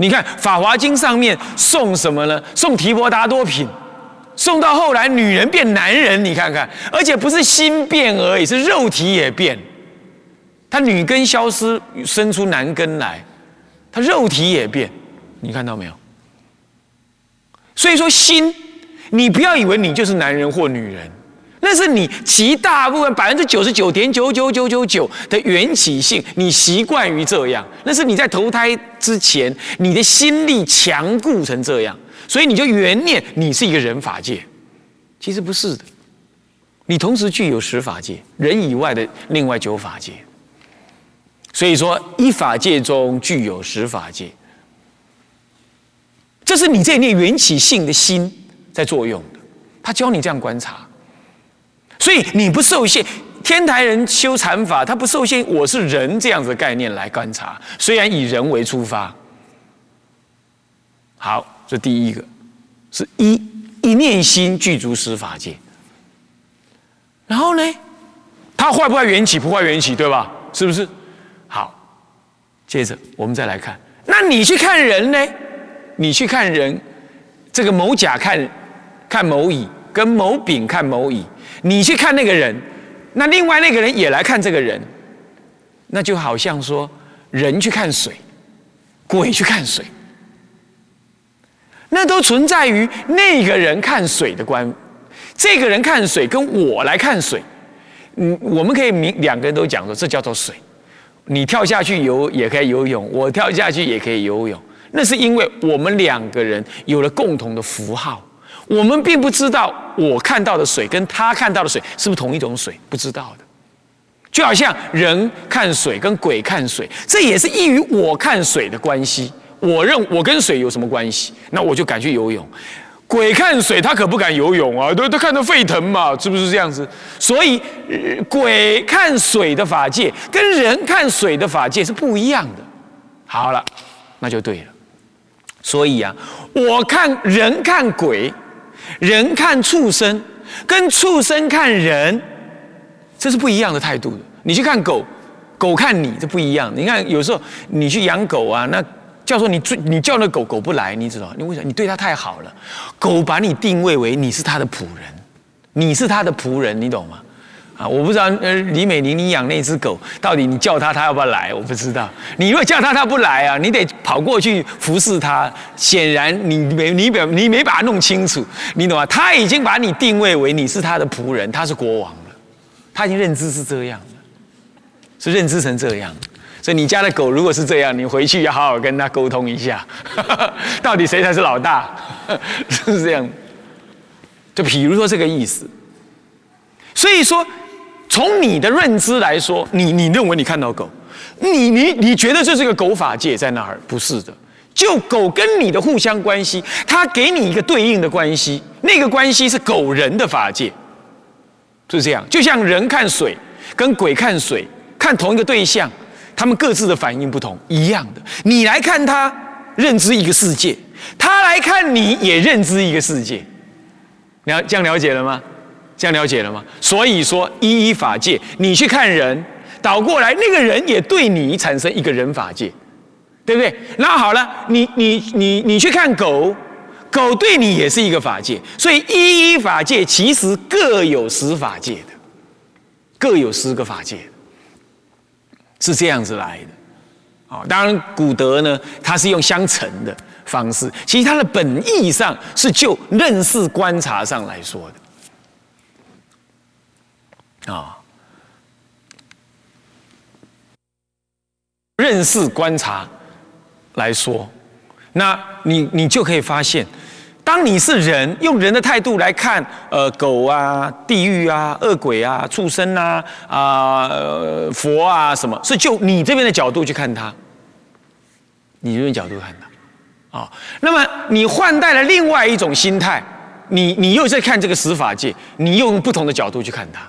你看《法华经》上面送什么呢？送提婆达多品，送到后来女人变男人，你看看，而且不是心变而已，是肉体也变。他女根消失，生出男根来，他肉体也变，你看到没有？所以说心，你不要以为你就是男人或女人。那是你极大部分百分之九十九点九九九九九的缘起性，你习惯于这样。那是你在投胎之前，你的心力强固成这样，所以你就原念你是一个人法界。其实不是的，你同时具有十法界，人以外的另外九法界。所以说，一法界中具有十法界，这是你这念缘起性的心在作用的。他教你这样观察。所以你不受限，天台人修禅法，他不受限。我是人这样子的概念来观察，虽然以人为出发。好，这第一个是一一念心具足十法界。然后呢，他坏不坏缘起？不坏缘起，对吧？是不是？好，接着我们再来看，那你去看人呢？你去看人，这个某甲看看某乙，跟某丙看某乙。你去看那个人，那另外那个人也来看这个人，那就好像说人去看水，鬼去看水，那都存在于那个人看水的观，这个人看水跟我来看水，嗯，我们可以明两个人都讲说这叫做水，你跳下去游也可以游泳，我跳下去也可以游泳，那是因为我们两个人有了共同的符号。我们并不知道我看到的水跟他看到的水是不是同一种水，不知道的。就好像人看水跟鬼看水，这也是异于我看水的关系。我认我跟水有什么关系？那我就敢去游泳。鬼看水，他可不敢游泳啊，都都看得沸腾嘛，是不是这样子？所以，鬼看水的法界跟人看水的法界是不一样的。好了，那就对了。所以啊，我看人看鬼。人看畜生，跟畜生看人，这是不一样的态度的。你去看狗，狗看你，这不一样。你看有时候你去养狗啊，那叫做你最你叫那狗狗不来，你知道？你为什么？你对它太好了，狗把你定位为你是它的仆人，你是它的仆人，你懂吗？啊，我不知道，呃，李美玲，你养那只狗，到底你叫它，它要不要来？我不知道。你如果叫它，它不来啊，你得跑过去服侍它。显然，你没你表你没把它弄清楚，你懂吗？它已经把你定位为你是它的仆人，它是国王了，它已经认知是这样，是认知成这样。所以你家的狗如果是这样，你回去要好好跟它沟通一下，到底谁才是老大？是不是这样。就比如说这个意思。所以说。从你的认知来说，你你认为你看到狗，你你你觉得这是个狗法界在那儿？不是的，就狗跟你的互相关系，它给你一个对应的关系，那个关系是狗人的法界，就是这样。就像人看水跟鬼看水，看同一个对象，他们各自的反应不同，一样的。你来看他，认知一个世界；他来看你，也认知一个世界。了，这样了解了吗？这样了解了吗？所以说，一一法界，你去看人，倒过来，那个人也对你产生一个人法界，对不对？那好了，你你你你去看狗，狗对你也是一个法界，所以一一法界其实各有十法界的，各有十个法界，是这样子来的。啊，当然古德呢，他是用相乘的方式，其实他的本意上是就认识观察上来说的。啊，认识观察来说，那你你就可以发现，当你是人，用人的态度来看，呃，狗啊、地狱啊、恶鬼啊、畜生啊、啊佛啊，什么是就你这边的角度去看它，你这边角度看它，啊，那么你换代了另外一种心态，你你又在看这个十法界，你用不同的角度去看它。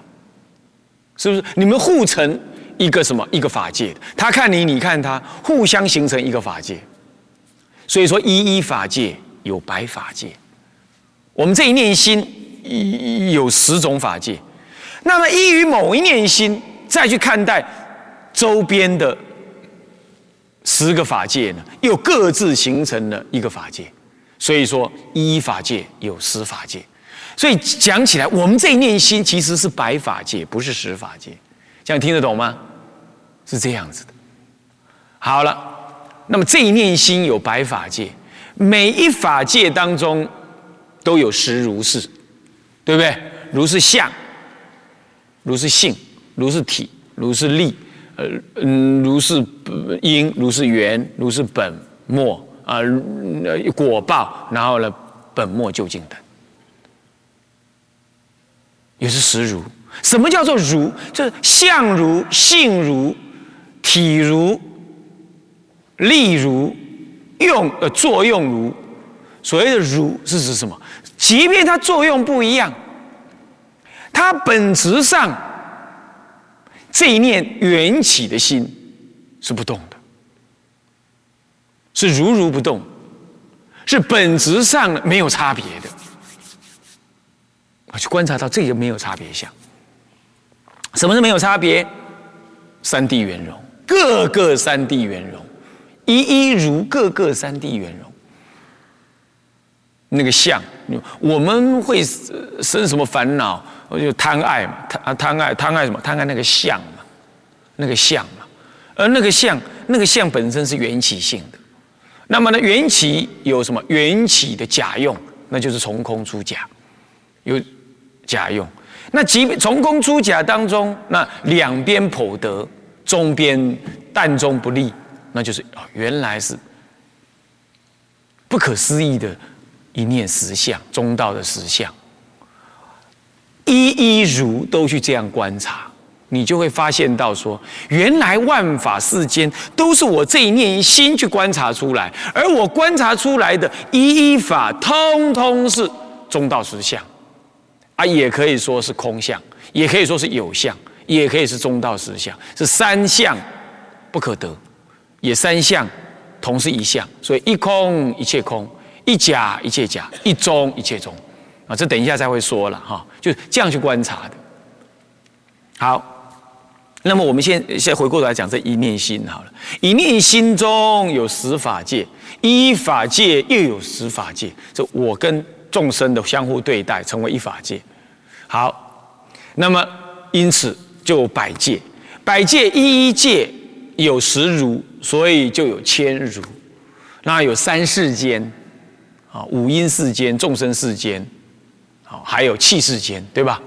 是不是你们互成一个什么一个法界？他看你，你看他，互相形成一个法界。所以说，一一法界有百法界。我们这一念心有十种法界。那么依于某一念心，再去看待周边的十个法界呢，又各自形成了一个法界。所以说，一法界有十法界。所以讲起来，我们这一念心其实是白法界，不是实法界。这样听得懂吗？是这样子的。好了，那么这一念心有白法界，每一法界当中都有实如是，对不对？如是相，如是性，如是体，如是力，呃嗯，如是因，如是缘，如是本末啊，果报，然后呢，本末究竟等，也是实如。什么叫做如？就是相如、性如、体如。力如，用呃作用如，所谓的如是指什么？即便它作用不一样，它本质上这一念缘起的心是不动的，是如如不动，是本质上没有差别的。我去观察到这个没有差别相，什么是没有差别？三地圆融，各个三地圆融。一一如各个三地圆融，那个相，我们会生什么烦恼？我就贪爱嘛，贪贪爱贪爱什么？贪爱那个相嘛，那个相嘛。而那个相，那个相本身是缘起性的。那么呢，缘起有什么？缘起的假用，那就是从空出假，有假用。那即便从空出假当中，那两边颇得，中边淡中不利。那就是啊，原来是不可思议的一念实相，中道的实相，一一如都去这样观察，你就会发现到说，原来万法世间都是我这一念一心去观察出来，而我观察出来的一一法，通通是中道实相，啊，也可以说是空相，也可以说是有相，也可以是中道实相，是三相不可得。也三相同是一相，所以一空一切空，一假一切假，一中一切中，啊，这等一下才会说了哈，就这样去观察的。好，那么我们先先回过头来讲这一念心好了，一念心中有十法界，一法界又有十法界，这我跟众生的相互对待，成为一法界。好，那么因此就百界，百界一一界有十如。所以就有千如，那有三世间，啊，五阴世间、众生世间，好，还有气世间，对吧？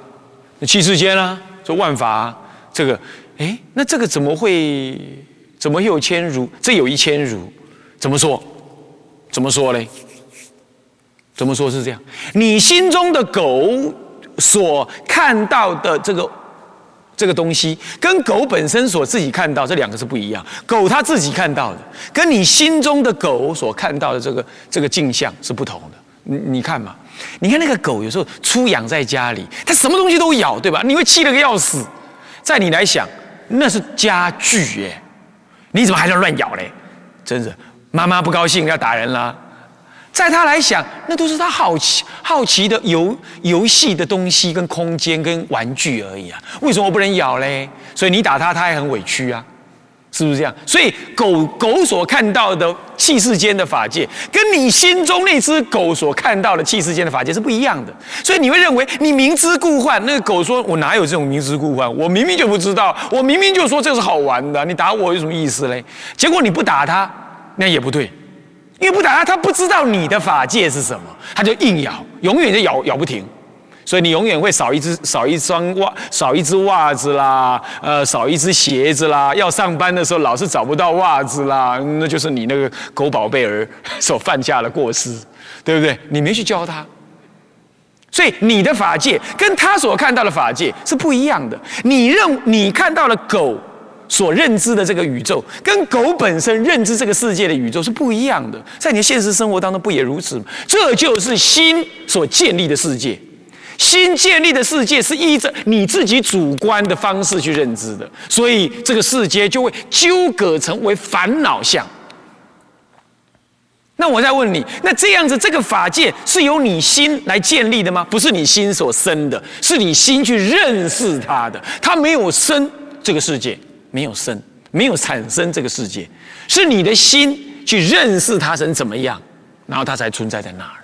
那气世间呢？这万法，这个，哎，那这个怎么会，怎么会有千如？这有一千如，怎么说？怎么说嘞？怎么说是这样？你心中的狗所看到的这个。这个东西跟狗本身所自己看到这两个是不一样。狗它自己看到的，跟你心中的狗所看到的这个这个镜像是不同的。你你看嘛，你看那个狗有时候出养在家里，它什么东西都咬，对吧？你会气得个要死。在你来想，那是家具耶，你怎么还能乱咬嘞？真是，妈妈不高兴要打人啦。在他来想，那都是他好奇、好奇的游游戏的东西、跟空间、跟玩具而已啊！为什么我不能咬嘞？所以你打他，他还很委屈啊，是不是这样？所以狗狗所看到的气世间的法界，跟你心中那只狗所看到的气世间的法界是不一样的。所以你会认为你明知故犯。那个狗说：“我哪有这种明知故犯？我明明就不知道，我明明就说这是好玩的，你打我有什么意思嘞？”结果你不打他，那也不对。因为不打他，他不知道你的法界是什么，他就硬咬，永远就咬咬不停，所以你永远会少一只少一双袜，少一只袜子啦，呃，少一只鞋子啦。要上班的时候老是找不到袜子啦，那就是你那个狗宝贝儿所犯下的过失，对不对？你没去教他，所以你的法界跟他所看到的法界是不一样的。你认你看到了狗。所认知的这个宇宙，跟狗本身认知这个世界的宇宙是不一样的。在你的现实生活当中，不也如此吗？这就是心所建立的世界。心建立的世界是依着你自己主观的方式去认知的，所以这个世界就会纠葛成为烦恼相。那我再问你，那这样子这个法界是由你心来建立的吗？不是你心所生的，是你心去认识它的，它没有生这个世界。没有生，没有产生这个世界，是你的心去认识它成怎么样，然后它才存在在那儿，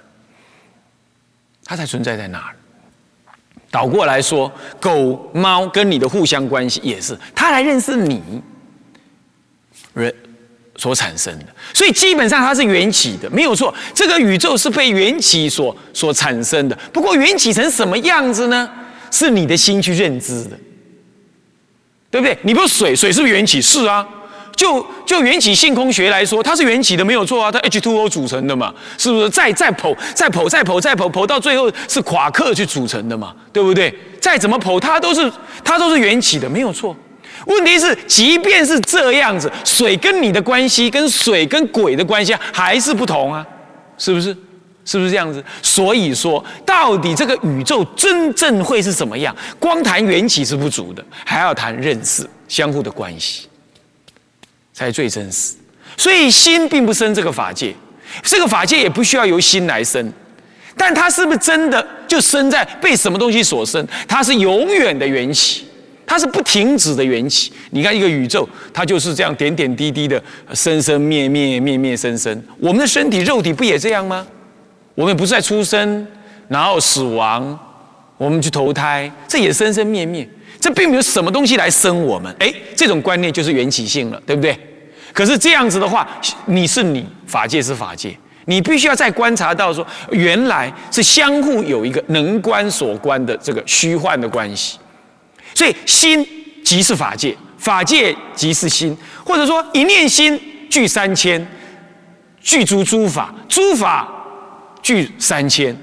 它才存在在那儿。倒过来说，狗猫跟你的互相关系也是，它来认识你，人所产生的。所以基本上它是缘起的，没有错。这个宇宙是被缘起所所产生的。不过缘起成什么样子呢？是你的心去认知的，对不对？你不是水，水是不是缘起？是啊。就就缘起性空学来说，它是缘起的，没有错啊。它 H2O 组成的嘛，是不是？再再剖，再剖，再剖，再剖，剖到最后是夸克去组成的嘛，对不对？再怎么剖，它都是它都是缘起的，没有错。问题是，即便是这样子，水跟你的关系，跟水跟鬼的关系还是不同啊，是不是？是不是这样子？所以说，到底这个宇宙真正会是怎么样？光谈缘起是不足的，还要谈认识相互的关系。才最真实，所以心并不生这个法界，这个法界也不需要由心来生，但它是不是真的就生在被什么东西所生？它是永远的缘起，它是不停止的缘起。你看一个宇宙，它就是这样点点滴滴的生生灭灭灭灭生生。我们的身体肉体不也这样吗？我们不是在出生，然后死亡，我们去投胎，这也生生灭灭，这并没有什么东西来生我们。哎，这种观念就是缘起性了，对不对？可是这样子的话，你是你，法界是法界，你必须要再观察到说，原来是相互有一个能观所观的这个虚幻的关系。所以心即是法界，法界即是心，或者说一念心具三千，具足诸法，诸法具三千，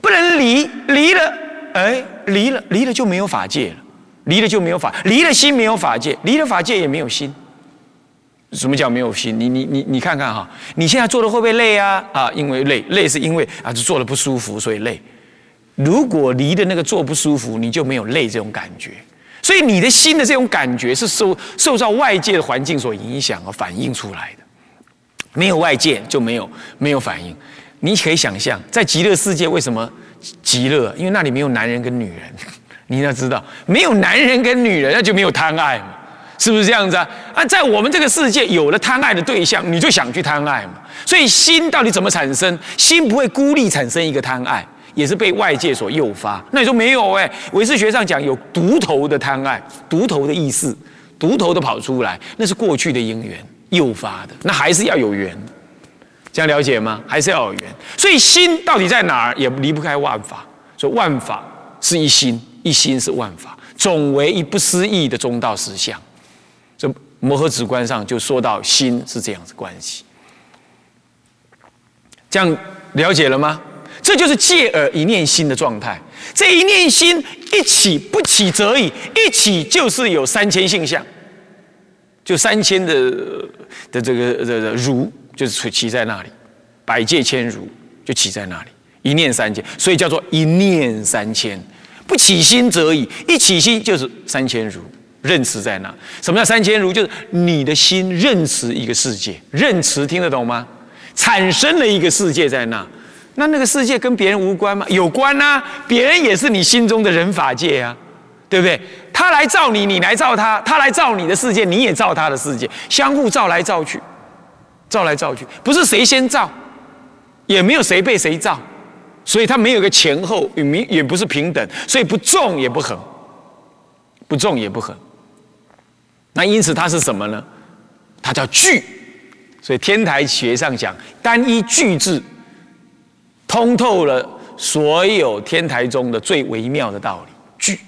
不能离，离了，哎，离了，离了就没有法界了，离了就没有法，离了心没有法界，离了法界也没有心。什么叫没有心？你你你你看看哈，你现在做的会不会累啊？啊，因为累，累是因为啊，就做的不舒服，所以累。如果离的那个做不舒服，你就没有累这种感觉。所以你的心的这种感觉是受受到外界的环境所影响而反映出来的。没有外界就没有没有反应。你可以想象，在极乐世界为什么极乐？因为那里没有男人跟女人。你要知道，没有男人跟女人，那就没有贪爱嘛。是不是这样子啊？啊，在我们这个世界有了贪爱的对象，你就想去贪爱嘛。所以心到底怎么产生？心不会孤立产生一个贪爱，也是被外界所诱发。那你说没有哎？唯识学上讲有独头的贪爱，独头的意思，独头的跑出来，那是过去的因缘诱发的，那还是要有缘。这样了解吗？还是要有缘。所以心到底在哪儿，也离不开万法。所以万法是一心，一心是万法，总为一不思议的中道实相。这摩诃止观上就说到心是这样子关系，这样了解了吗？这就是借耳一念心的状态。这一念心一起不起则已，一起就是有三千性相，就三千的的这个这个如就是起在那里，百界千如就起在那里，一念三千，所以叫做一念三千。不起心则已，一起心就是三千如。认识在哪？什么叫三千如？就是你的心认识一个世界，认识听得懂吗？产生了一个世界在那，那那个世界跟别人无关吗？有关啊，别人也是你心中的人法界啊，对不对？他来造你，你来造他，他来造你的世界，你也造他的世界，相互造来造去，造来造去，不是谁先造，也没有谁被谁造，所以它没有个前后，也没也不是平等，所以不重也不横，不重也不横。那因此它是什么呢？它叫聚，所以天台学上讲，单一聚字，通透了所有天台中的最微妙的道理。聚，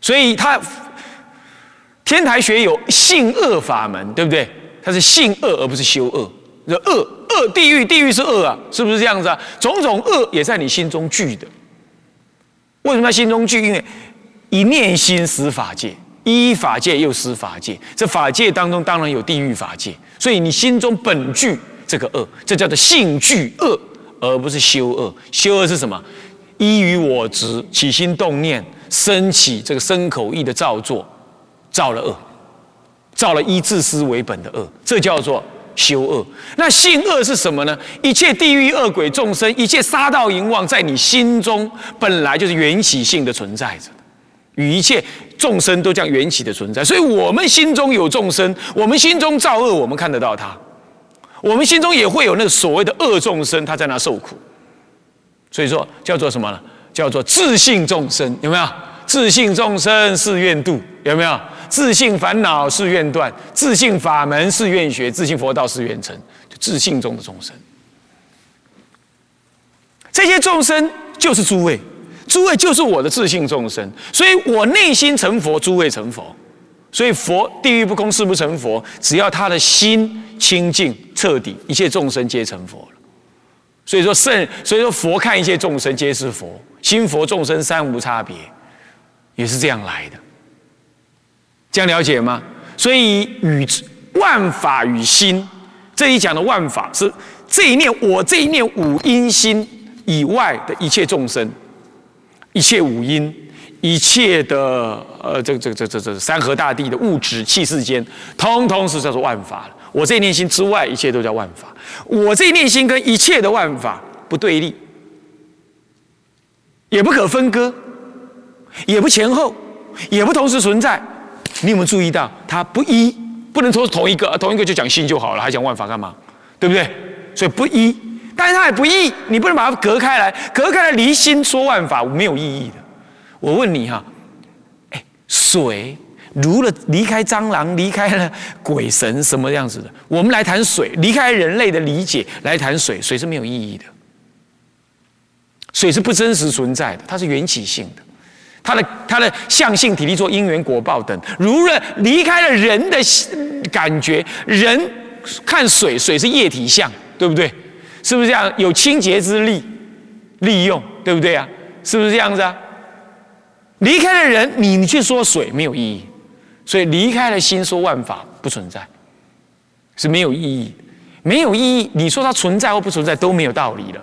所以它天台学有性恶法门，对不对？它是性恶而不是修恶。恶恶地狱，地狱是恶啊，是不是这样子啊？种种恶也在你心中聚的。为什么心中聚？因为一念心识法界。依法界又施法界，这法界当中当然有地狱法界，所以你心中本具这个恶，这叫做性具恶，而不是修恶。修恶是什么？依于我执，起心动念，升起这个身口意的造作，造了恶，造了一自私为本的恶，这叫做修恶。那性恶是什么呢？一切地狱恶鬼众生，一切杀盗淫妄，在你心中本来就是缘起性的存在着。与一切众生都将缘起的存在。所以，我们心中有众生，我们心中造恶，我们看得到他；我们心中也会有那个所谓的恶众生，他在那受苦。所以说，叫做什么呢？叫做自性众生，有没有？自信众生是愿度，有没有？自信烦恼是愿断，自信法门是愿学，自信佛道是愿成，就自信中的众生。这些众生就是诸位，诸位就是我的自信众生，所以我内心成佛，诸位成佛。所以佛地狱不空，誓不成佛。只要他的心清净彻底，一切众生皆成佛了。所以说圣，所以说佛看一切众生皆是佛，心佛众生三无差别。也是这样来的，这样了解吗？所以与万法与心，这里讲的万法是这一念我这一念五阴心以外的一切众生，一切五阴，一切的呃这个这个这这这山河大地的物质气世间，通通是叫做万法。我这一念心之外，一切都叫万法。我这一念心跟一切的万法不对立，也不可分割。也不前后，也不同时存在。你有没有注意到，它不一，不能说同一个，同一个就讲心就好了，还讲万法干嘛？对不对？所以不一，但是它也不异，你不能把它隔开来，隔开来离心说万法没有意义的。我问你哈，哎，水如了离开蟑螂，离开了鬼神什么样子的？我们来谈水，离开人类的理解来谈水，水是没有意义的，水是不真实存在的，它是缘起性的。它的它的相性体力做因缘果报等，如了离开了人的感觉，人看水，水是液体相，对不对？是不是这样？有清洁之力，利用，对不对啊？是不是这样子啊？离开了人，你你去说水没有意义，所以离开了心说万法不存在，是没有意义，没有意义。你说它存在或不存在都没有道理了。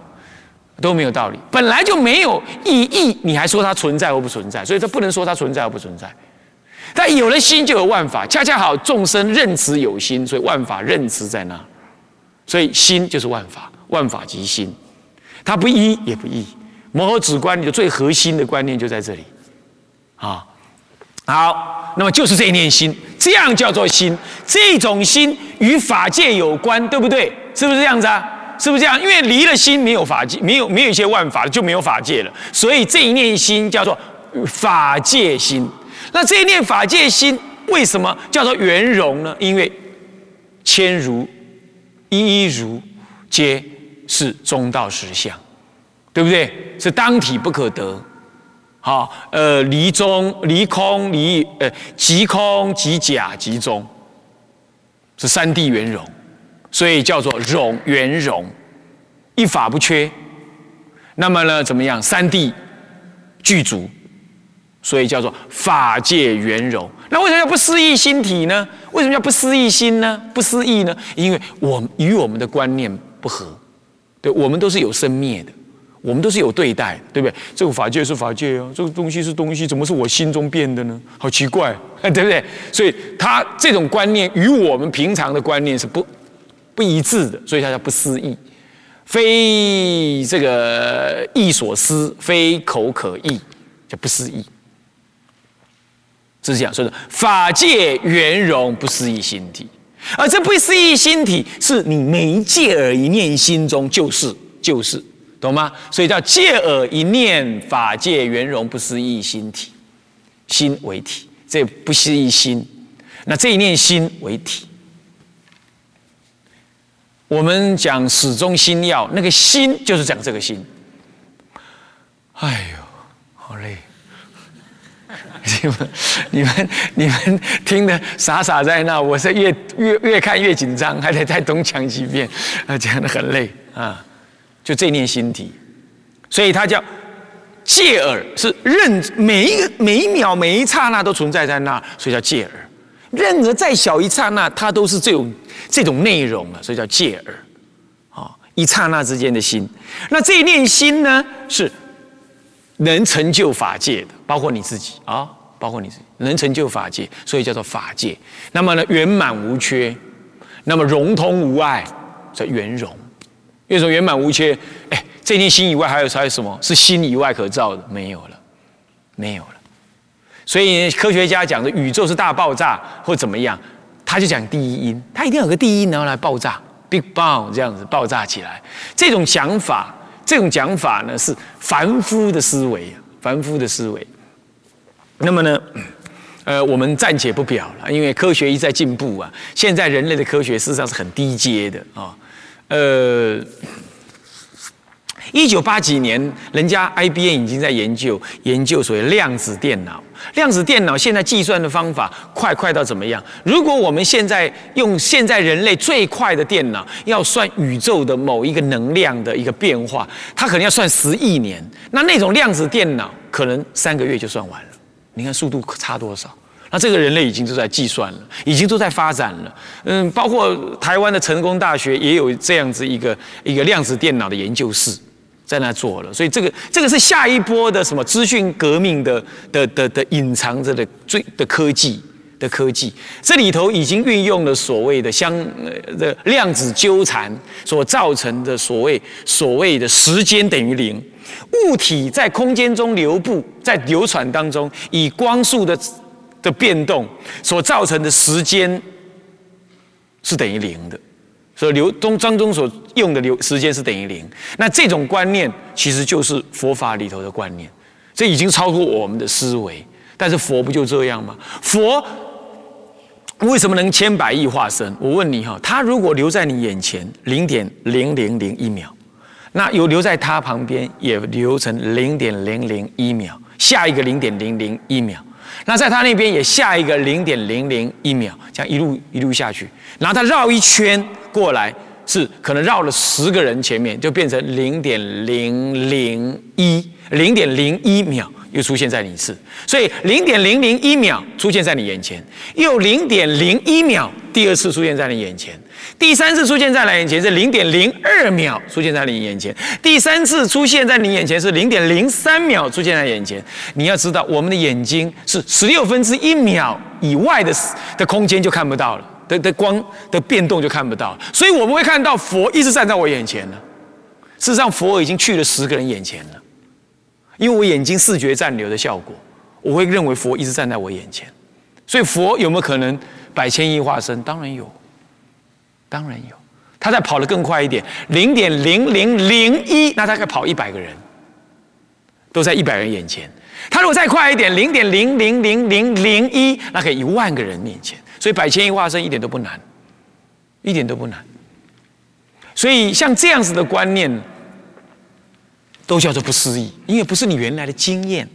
都没有道理，本来就没有意义，你还说它存在或不存在？所以它不能说它存在或不存在。但有了心就有万法，恰恰好众生认知有心，所以万法认知在那。所以心就是万法，万法即心，它不一也不异。摩诃止观里的最核心的观念就在这里。啊，好，那么就是这一念心，这样叫做心。这种心与法界有关，对不对？是不是这样子啊？是不是这样？因为离了心，没有法界，没有没有一些万法就没有法界了。所以这一念心叫做法界心。那这一念法界心为什么叫做圆融呢？因为千如一一如皆是中道实相，对不对？是当体不可得。好，呃，离中离空离呃即空即假即中，是三谛圆融。所以叫做融圆融，一法不缺。那么呢，怎么样？三谛具足，所以叫做法界圆融。那为什么要不思议心体呢？为什么要不思议心呢？不思议呢？因为我们与我们的观念不合，对，我们都是有生灭的，我们都是有对待，对不对？这个法界是法界啊，这个东西是东西，怎么是我心中变的呢？好奇怪，对不对？所以他这种观念与我们平常的观念是不。不一致的，所以它叫不思议，非这个意所思，非口可议，叫不思议。这是讲说的法界圆融不思议心体，而这不思议心体是你每借耳一念心中就是就是，懂吗？所以叫借耳一念法界圆融不思议心体，心为体，这不思议心，那这一念心为体。我们讲始终心要，那个心就是讲这个心。哎呦，好累！你们、你们、你们听的傻傻在那，我是越越越看越紧张，还得再东讲几遍，啊，讲的很累啊。就这念心体，所以它叫戒耳，是认每一个每一秒每一刹那都存在在那，所以叫戒耳。任何再小一刹那，它都是这种。这种内容啊，所以叫戒耳，啊，一刹那之间的心。那这一念心呢，是能成就法界的，包括你自己啊，包括你自己能成就法界，所以叫做法界。那么呢，圆满无缺，那么融通无碍，叫圆融。为什么圆满无缺？哎，这念心以外还有还有什么是心以外可造的？没有了，没有了。所以科学家讲的宇宙是大爆炸或怎么样，他就讲第一因，他一定有个第一，然后来爆炸，Big Bang 这样子爆炸起来。这种想法，这种讲法呢是凡夫的思维，凡夫的思维。那么呢，呃，我们暂且不表了，因为科学一再进步啊。现在人类的科学事实上是很低阶的啊，呃。一九八几年，人家 IBM 已经在研究研究所谓量子电脑。量子电脑现在计算的方法快快到怎么样？如果我们现在用现在人类最快的电脑，要算宇宙的某一个能量的一个变化，它可能要算十亿年。那那种量子电脑可能三个月就算完了。你看速度差多少？那这个人类已经都在计算了，已经都在发展了。嗯，包括台湾的成功大学也有这样子一个一个量子电脑的研究室。在那做了，所以这个这个是下一波的什么资讯革命的的的的隐藏着的最的科技的科技，这里头已经运用了所谓的相的量子纠缠所造成的所谓所谓的时间等于零，物体在空间中流步在流传当中，以光速的的变动所造成的时间是等于零的。所流中当中所用的流时间是等于零，那这种观念其实就是佛法里头的观念，这已经超过我们的思维。但是佛不就这样吗？佛为什么能千百亿化身？我问你哈，他如果留在你眼前零点零零零一秒，那有留在他旁边也留成零点零零一秒，下一个零点零零一秒。那在他那边也下一个零点零零一秒，这样一路一路下去，然后他绕一圈过来，是可能绕了十个人前面，就变成零点零零一零点零一秒。又出现在你一次，所以零点零零一秒出现在你眼前，又零点零一秒第二次出现在你眼前，第三次出现在你眼前是零点零二秒出现在你眼前，第三次出现在你眼前是零点零三秒出现在眼前。你要知道，我们的眼睛是十六分之一秒以外的的空间就看不到了，的的光的变动就看不到了，所以我们会看到佛一直站在我眼前呢。事实上，佛已经去了十个人眼前了。因为我眼睛视觉暂留的效果，我会认为佛一直站在我眼前，所以佛有没有可能百千亿化身？当然有，当然有。他再跑得更快一点，零点零零零一，那大概跑一百个人，都在一百人眼前。他如果再快一点，零点零零零零零一，那可以一万个人面前。所以百千亿化身一点都不难，一点都不难。所以像这样子的观念。都叫做不思议，因为不是你原来的经验、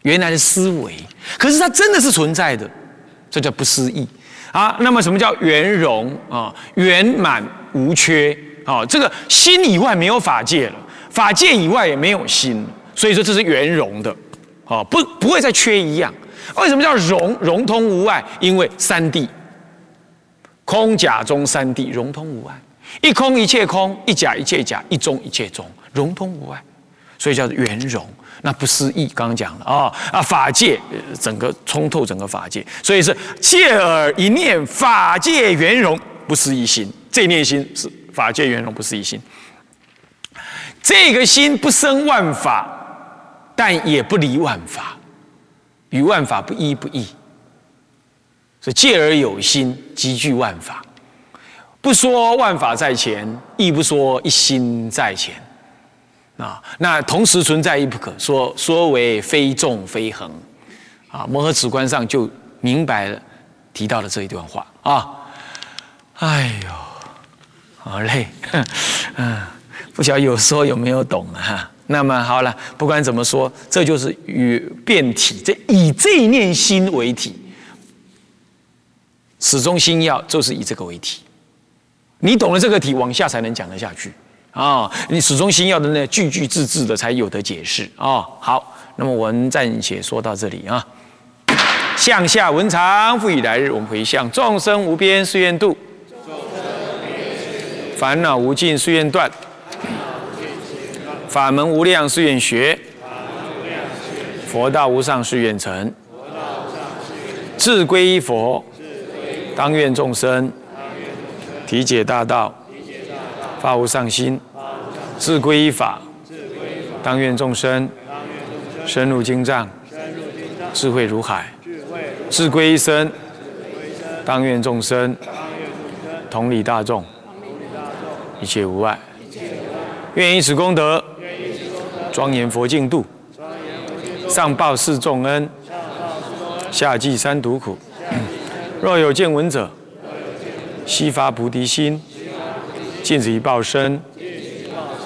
原来的思维，可是它真的是存在的，这叫不思议啊。那么什么叫圆融啊？圆满无缺啊？这个心以外没有法界了，法界以外也没有心，所以说这是圆融的啊，不不会再缺一样。为什么叫融？融通无碍，因为三谛，空假中三谛融通无碍，一空一切空，一假一切假，一中一切中。融通无碍，所以叫做圆融。那不思议，刚刚讲了啊啊，法界整个通透整个法界，所以是借耳一念法界圆融，不思议心。这念心是法界圆融，不思议心。这个心不生万法，但也不离万法，与万法不依不异。所以借而有心，集聚万法。不说万法在前，亦不说一心在前。啊，那同时存在亦不可说，说为非众非恒，啊，摩诃止观上就明白了，提到了这一段话啊。哎呦，好累，嗯，不晓得有说有没有懂啊？那么好了，不管怎么说，这就是与变体，这以这一念心为体，始终心要就是以这个为体，你懂了这个体，往下才能讲得下去。啊，你始终心要的那句句字字的才有的解释啊。好，那么我们暂且说到这里啊。向下文长，复以来日，我们回向众生无边誓愿度，烦恼无尽誓愿断，法门无量誓愿学，佛道无上誓愿成，志归一佛，当愿众生体解大道，发无上心。自归依法，当愿众生深入经藏，智慧如海，智归一生，当愿众生同理大众，一切无碍。愿以此功德，庄严佛净土，上报四重恩，下济三毒苦。若有见闻者，悉发菩提心，尽此一报身，